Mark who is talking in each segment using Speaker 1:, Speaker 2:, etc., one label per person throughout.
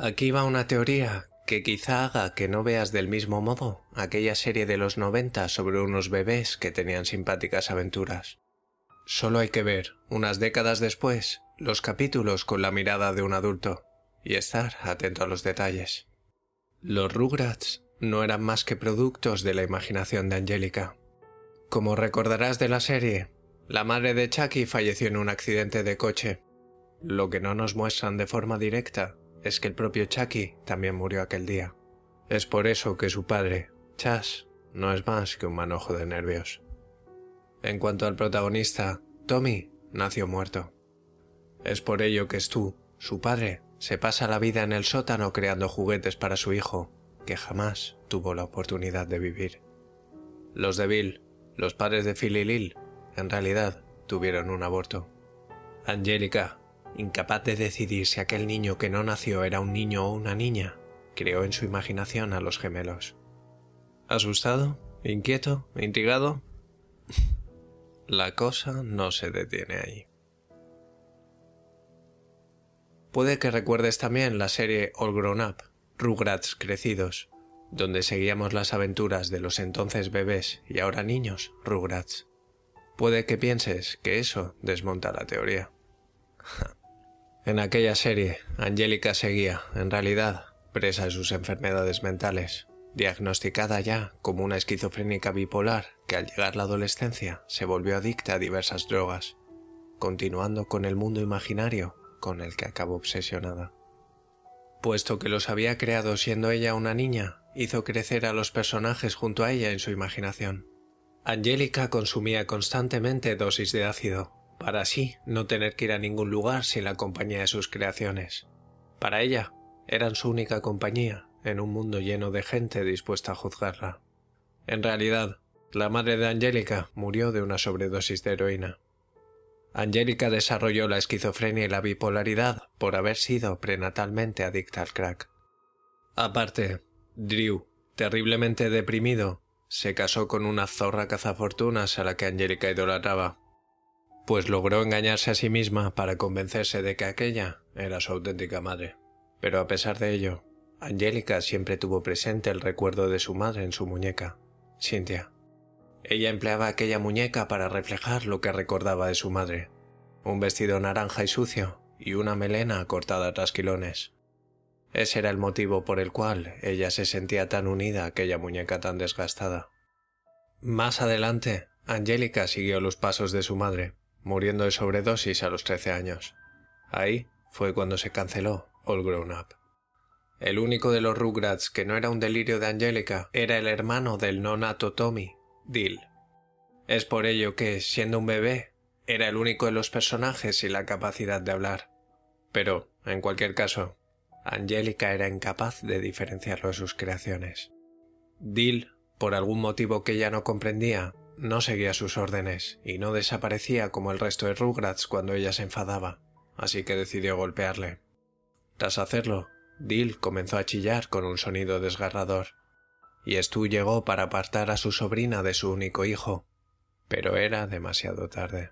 Speaker 1: Aquí va una teoría que quizá haga que no veas del mismo modo aquella serie de los 90 sobre unos bebés que tenían simpáticas aventuras. Solo hay que ver, unas décadas después, los capítulos con la mirada de un adulto y estar atento a los detalles. Los Rugrats no eran más que productos de la imaginación de Angélica. Como recordarás de la serie, la madre de Chucky falleció en un accidente de coche. Lo que no nos muestran de forma directa es que el propio Chucky también murió aquel día. Es por eso que su padre, Chas, no es más que un manojo de nervios. En cuanto al protagonista, Tommy nació muerto. Es por ello que Stu, su padre, se pasa la vida en el sótano creando juguetes para su hijo, que jamás tuvo la oportunidad de vivir. Los de Bill, los padres de Phil y Lil, en realidad tuvieron un aborto. Angélica, incapaz de decidir si aquel niño que no nació era un niño o una niña, creó en su imaginación a los gemelos. ¿Asustado? ¿Inquieto? ¿Intrigado? La cosa no se detiene ahí. Puede que recuerdes también la serie All Grown Up, Rugrats Crecidos, donde seguíamos las aventuras de los entonces bebés y ahora niños Rugrats. Puede que pienses que eso desmonta la teoría. En aquella serie, Angélica seguía, en realidad, presa de sus enfermedades mentales, diagnosticada ya como una esquizofrénica bipolar que al llegar la adolescencia se volvió adicta a diversas drogas, continuando con el mundo imaginario con el que acabó obsesionada. Puesto que los había creado siendo ella una niña, hizo crecer a los personajes junto a ella en su imaginación. Angélica consumía constantemente dosis de ácido, para así no tener que ir a ningún lugar sin la compañía de sus creaciones. Para ella, eran su única compañía en un mundo lleno de gente dispuesta a juzgarla. En realidad, la madre de Angélica murió de una sobredosis de heroína. Angélica desarrolló la esquizofrenia y la bipolaridad por haber sido prenatalmente adicta al crack. Aparte, Drew, terriblemente deprimido, se casó con una zorra cazafortunas a la que Angélica idolatraba pues logró engañarse a sí misma para convencerse de que aquella era su auténtica madre. Pero a pesar de ello, Angélica siempre tuvo presente el recuerdo de su madre en su muñeca, Cynthia. Ella empleaba aquella muñeca para reflejar lo que recordaba de su madre, un vestido naranja y sucio y una melena cortada a trasquilones. Ese era el motivo por el cual ella se sentía tan unida a aquella muñeca tan desgastada. Más adelante, Angélica siguió los pasos de su madre, muriendo de sobredosis a los 13 años. Ahí fue cuando se canceló All Grown Up. El único de los Rugrats que no era un delirio de Angélica era el hermano del nonato Tommy, Dill. Es por ello que, siendo un bebé, era el único de los personajes sin la capacidad de hablar. Pero, en cualquier caso, Angélica era incapaz de diferenciarlo de sus creaciones. Dill, por algún motivo que ella no comprendía, no seguía sus órdenes y no desaparecía como el resto de Rugrats cuando ella se enfadaba, así que decidió golpearle. Tras hacerlo, Dill comenzó a chillar con un sonido desgarrador, y Stu llegó para apartar a su sobrina de su único hijo, pero era demasiado tarde.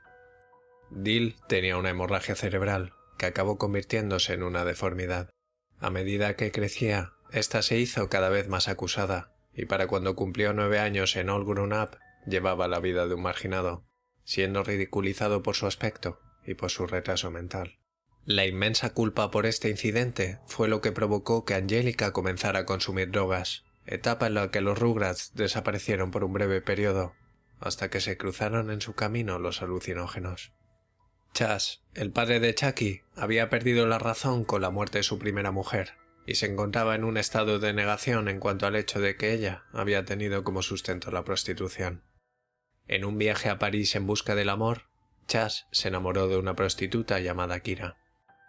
Speaker 1: Dill tenía una hemorragia cerebral que acabó convirtiéndose en una deformidad. A medida que crecía, ésta se hizo cada vez más acusada, y para cuando cumplió nueve años en All Grown Up, llevaba la vida de un marginado, siendo ridiculizado por su aspecto y por su retraso mental. La inmensa culpa por este incidente fue lo que provocó que Angélica comenzara a consumir drogas, etapa en la que los Rugrats desaparecieron por un breve periodo, hasta que se cruzaron en su camino los alucinógenos.
Speaker 2: Chas, el padre de Chucky, había perdido la razón con la muerte de su primera mujer, y se encontraba en un estado de negación en cuanto al hecho de que ella había tenido como sustento la prostitución. En un viaje a París en busca del amor, Chas se enamoró de una prostituta llamada Kira.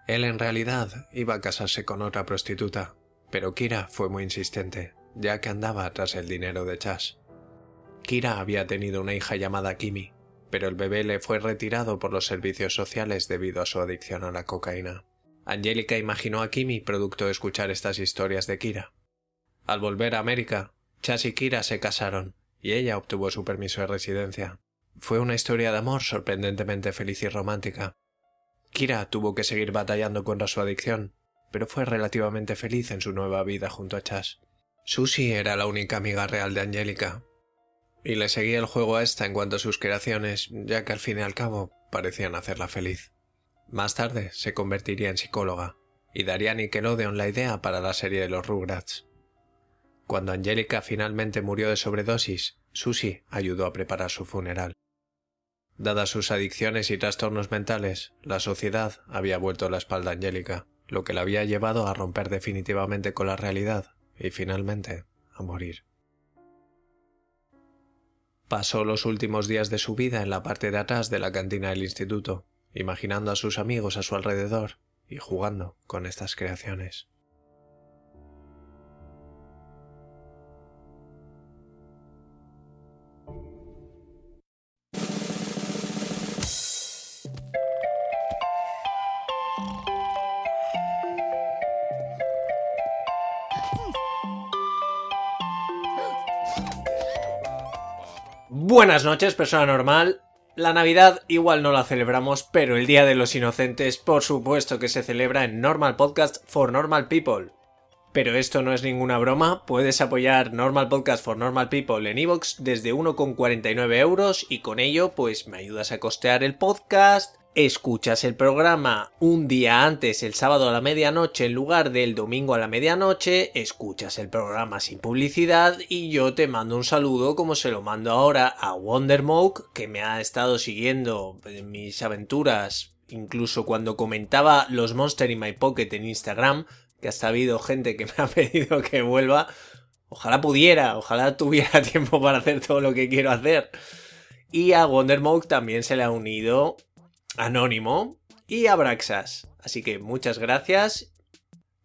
Speaker 2: Él en realidad iba a casarse con otra prostituta, pero Kira fue muy insistente, ya que andaba tras el dinero de Chas. Kira había tenido una hija llamada Kimi, pero el bebé le fue retirado por los servicios sociales debido a su adicción a la cocaína. Angélica imaginó a Kimi producto de escuchar estas historias de Kira. Al volver a América, Chas y Kira se casaron, y ella obtuvo su permiso de residencia. Fue una historia de amor sorprendentemente feliz y romántica. Kira tuvo que seguir batallando contra su adicción, pero fue relativamente feliz en su nueva vida junto a Chas. Susie era la única amiga real de Angélica, y le seguía el juego a esta en cuanto a sus creaciones, ya que al fin y al cabo parecían hacerla feliz. Más tarde se convertiría en psicóloga, y daría a Nickelodeon la idea para la serie de los Rugrats. Cuando Angélica finalmente murió de sobredosis, Susie ayudó a preparar su funeral. Dadas sus adicciones y trastornos mentales, la sociedad había vuelto la espalda a Angélica, lo que la había llevado a romper definitivamente con la realidad y finalmente a morir. Pasó los últimos días de su vida en la parte de atrás de la cantina del instituto, imaginando a sus amigos a su alrededor y jugando con estas creaciones.
Speaker 1: Buenas noches, persona normal. La Navidad igual no la celebramos, pero el Día de los Inocentes por supuesto que se celebra en Normal Podcast for Normal People. Pero esto no es ninguna broma, puedes apoyar Normal Podcast for Normal People en iVoox desde 1,49 euros y con ello pues me ayudas a costear el podcast, escuchas el programa un día antes, el sábado a la medianoche, en lugar del domingo a la medianoche, escuchas el programa sin publicidad y yo te mando un saludo como se lo mando ahora a Wondermoke, que me ha estado siguiendo en mis aventuras, incluso cuando comentaba los Monster in My Pocket en Instagram, que hasta ha habido gente que me ha pedido que vuelva. Ojalá pudiera, ojalá tuviera tiempo para hacer todo lo que quiero hacer. Y a Wondermoke también se le ha unido Anónimo y Abraxas. Así que muchas gracias.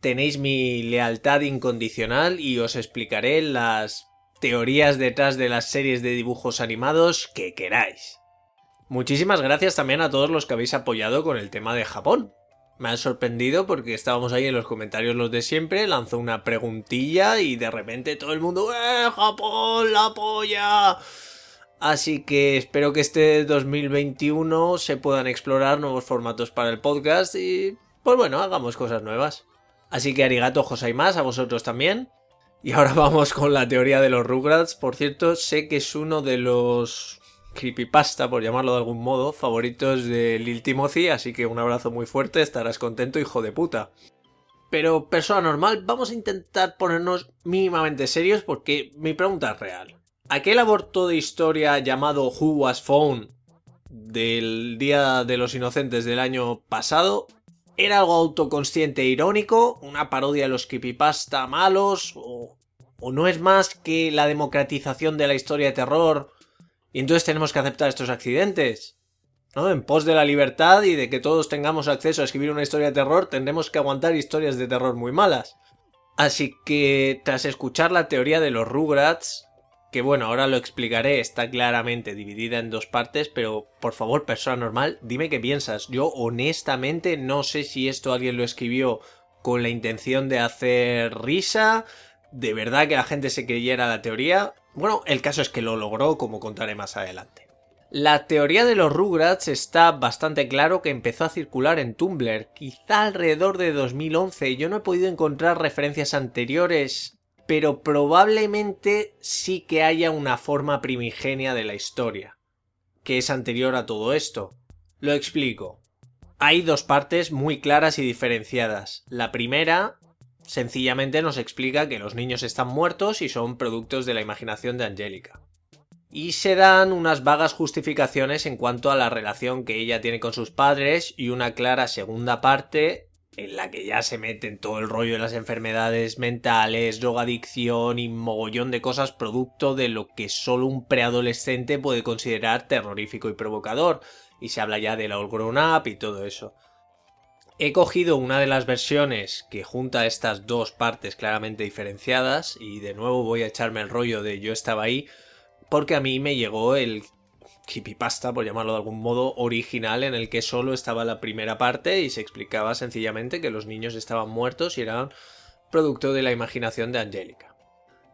Speaker 1: Tenéis mi lealtad incondicional y os explicaré las teorías detrás de las series de dibujos animados que queráis. Muchísimas gracias también a todos los que habéis apoyado con el tema de Japón. Me ha sorprendido porque estábamos ahí en los comentarios los de siempre, lanzó una preguntilla y de repente todo el mundo ¡Eh, Japón, la polla! Así que espero que este 2021 se puedan explorar nuevos formatos para el podcast y, pues bueno, hagamos cosas nuevas. Así que arigato más a vosotros también. Y ahora vamos con la teoría de los Rugrats. Por cierto, sé que es uno de los creepypasta, por llamarlo de algún modo, favoritos de Lil Timothy, así que un abrazo muy fuerte, estarás contento, hijo de puta. Pero, persona normal, vamos a intentar ponernos mínimamente serios porque mi pregunta es real aquel aborto de historia llamado Who Was Phone del Día de los Inocentes del año pasado era algo autoconsciente e irónico, una parodia de los creepypasta malos, o, o no es más que la democratización de la historia de terror, y entonces tenemos que aceptar estos accidentes. ¿no? En pos de la libertad y de que todos tengamos acceso a escribir una historia de terror, tendremos que aguantar historias de terror muy malas. Así que, tras escuchar la teoría de los Rugrats, que bueno, ahora lo explicaré, está claramente dividida en dos partes, pero por favor, persona normal, dime qué piensas. Yo honestamente no sé si esto alguien lo escribió con la intención de hacer risa, de verdad que la gente se creyera la teoría. Bueno, el caso es que lo logró, como contaré más adelante. La teoría de los Rugrats está bastante claro que empezó a circular en Tumblr, quizá alrededor de 2011. Yo no he podido encontrar referencias anteriores pero probablemente sí que haya una forma primigenia de la historia, que es anterior a todo esto. Lo explico. Hay dos partes muy claras y diferenciadas. La primera, sencillamente nos explica que los niños están muertos y son productos de la imaginación de Angélica. y se dan unas vagas justificaciones en cuanto a la relación que ella tiene con sus padres y una clara segunda parte en la que ya se meten todo el rollo de las enfermedades mentales, drogadicción y mogollón de cosas producto de lo que solo un preadolescente puede considerar terrorífico y provocador, y se habla ya de la All Grown Up y todo eso. He cogido una de las versiones que junta estas dos partes claramente diferenciadas, y de nuevo voy a echarme el rollo de yo estaba ahí, porque a mí me llegó el creepypasta, por llamarlo de algún modo, original en el que solo estaba la primera parte y se explicaba sencillamente que los niños estaban muertos y eran producto de la imaginación de Angélica.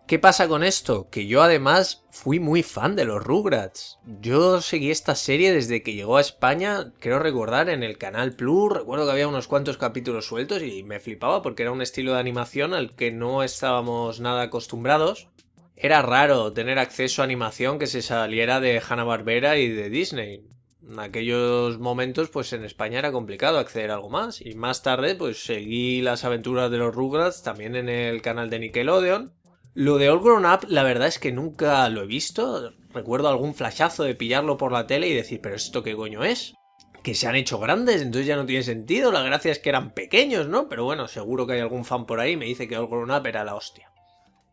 Speaker 1: ¿Qué pasa con esto? Que yo además fui muy fan de los Rugrats. Yo seguí esta serie desde que llegó a España, creo recordar, en el canal Plus. Recuerdo que había unos cuantos capítulos sueltos y me flipaba porque era un estilo de animación al que no estábamos nada acostumbrados era raro tener acceso a animación que se saliera de Hanna-Barbera y de Disney. En aquellos momentos, pues en España era complicado acceder a algo más. Y más tarde, pues seguí las aventuras de los Rugrats también en el canal de Nickelodeon. Lo de All Grown Up, la verdad es que nunca lo he visto. Recuerdo algún flashazo de pillarlo por la tele y decir, pero ¿esto qué coño es? Que se han hecho grandes, entonces ya no tiene sentido. La gracia es que eran pequeños, ¿no? Pero bueno, seguro que hay algún fan por ahí y me dice que All Grown Up era la hostia.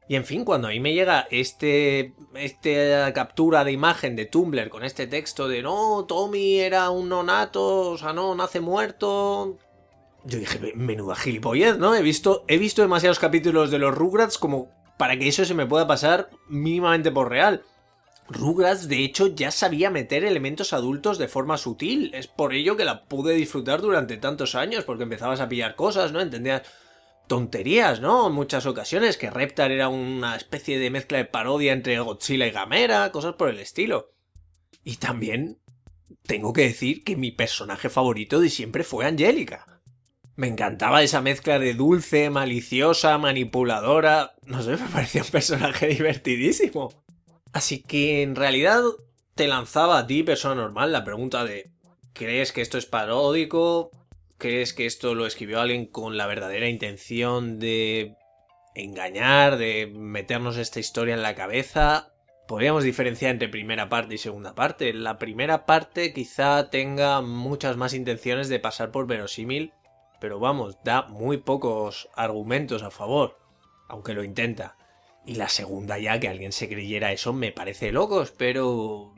Speaker 1: Y en fin, cuando a mí me llega este, esta captura de imagen de Tumblr con este texto de no, Tommy era un nonato, o sea, no, nace muerto. Yo dije, menuda gilipollez, ¿no? He visto, he visto demasiados capítulos de los Rugrats como para que eso se me pueda pasar mínimamente por real. Rugrats, de hecho, ya sabía meter elementos adultos de forma sutil. Es por ello que la pude disfrutar durante tantos años, porque empezabas a pillar cosas, ¿no? Entendías tonterías, ¿no? En muchas ocasiones, que Reptar era una especie de mezcla de parodia entre Godzilla y Gamera, cosas por el estilo. Y también tengo que decir que mi personaje favorito de siempre fue Angélica. Me encantaba esa mezcla de dulce, maliciosa, manipuladora. No sé, me parecía un personaje divertidísimo. Así que en realidad te lanzaba a ti, persona normal, la pregunta de ¿crees que esto es paródico? ¿Crees que esto lo escribió alguien con la verdadera intención de engañar, de meternos esta historia en la cabeza? Podríamos diferenciar entre primera parte y segunda parte. La primera parte quizá tenga muchas más intenciones de pasar por verosímil, pero vamos, da muy pocos argumentos a favor, aunque lo intenta. Y la segunda ya, que alguien se creyera eso, me parece locos, pero...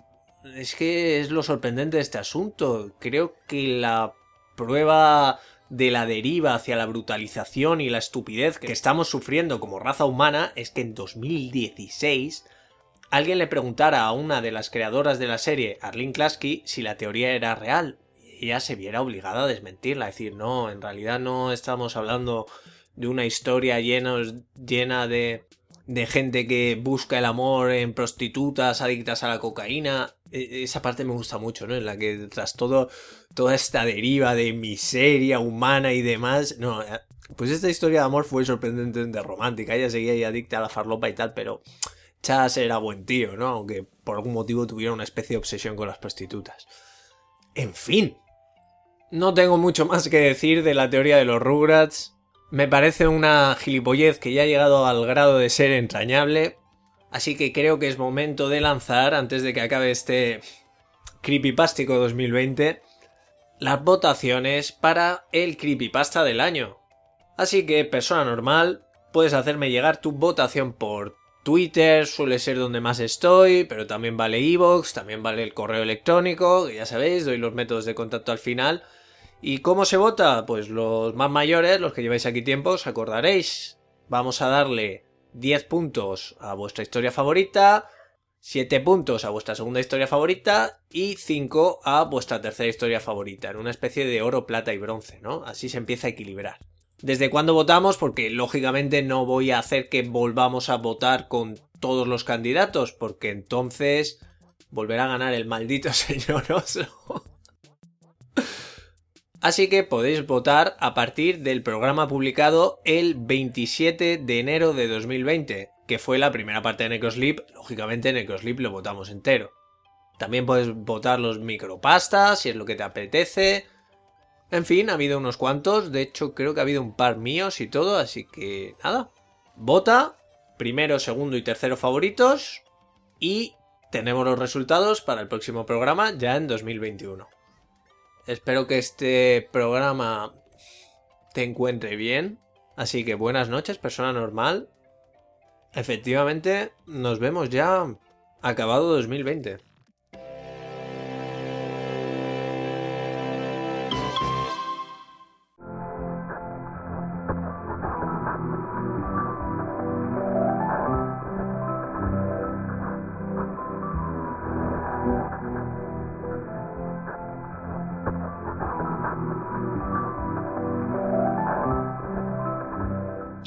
Speaker 1: Es que es lo sorprendente de este asunto. Creo que la prueba de la deriva hacia la brutalización y la estupidez que estamos sufriendo como raza humana es que en 2016 alguien le preguntara a una de las creadoras de la serie, Arlene Klasky, si la teoría era real. Ella se viera obligada a desmentirla, a decir, no, en realidad no estamos hablando de una historia llena de, de gente que busca el amor en prostitutas adictas a la cocaína. E, esa parte me gusta mucho, ¿no? En la que tras todo, toda esta deriva de miseria humana y demás, no, eh, pues esta historia de amor fue sorprendentemente romántica. Ella seguía ahí adicta a la farlopa y tal, pero Chas era buen tío, ¿no? Aunque por algún motivo tuviera una especie de obsesión con las prostitutas. En fin. No tengo mucho más que decir de la teoría de los Rugrats. Me parece una gilipollez que ya ha llegado al grado de ser entrañable. Así que creo que es momento de lanzar, antes de que acabe este Creepypastico 2020, las votaciones para el Creepypasta del año. Así que, persona normal, puedes hacerme llegar tu votación por Twitter, suele ser donde más estoy, pero también vale Evox, también vale el correo electrónico, que ya sabéis, doy los métodos de contacto al final. ¿Y cómo se vota? Pues los más mayores, los que lleváis aquí tiempo, os acordaréis. Vamos a darle 10 puntos a vuestra historia favorita, 7 puntos a vuestra segunda historia favorita y 5 a vuestra tercera historia favorita, en una especie de oro, plata y bronce, ¿no? Así se empieza a equilibrar. ¿Desde cuándo votamos? Porque lógicamente no voy a hacer que volvamos a votar con todos los candidatos, porque entonces volverá a ganar el maldito señor oso. Así que podéis votar a partir del programa publicado el 27 de enero de 2020, que fue la primera parte de Necrosleep. Lógicamente Necrosleep lo votamos entero. También puedes votar los micropastas si es lo que te apetece. En fin, ha habido unos cuantos. De hecho, creo que ha habido un par míos y todo. Así que nada. Vota. Primero, segundo y tercero favoritos. Y tenemos los resultados para el próximo programa ya en 2021. Espero que este programa te encuentre bien. Así que buenas noches, persona normal. Efectivamente, nos vemos ya acabado 2020.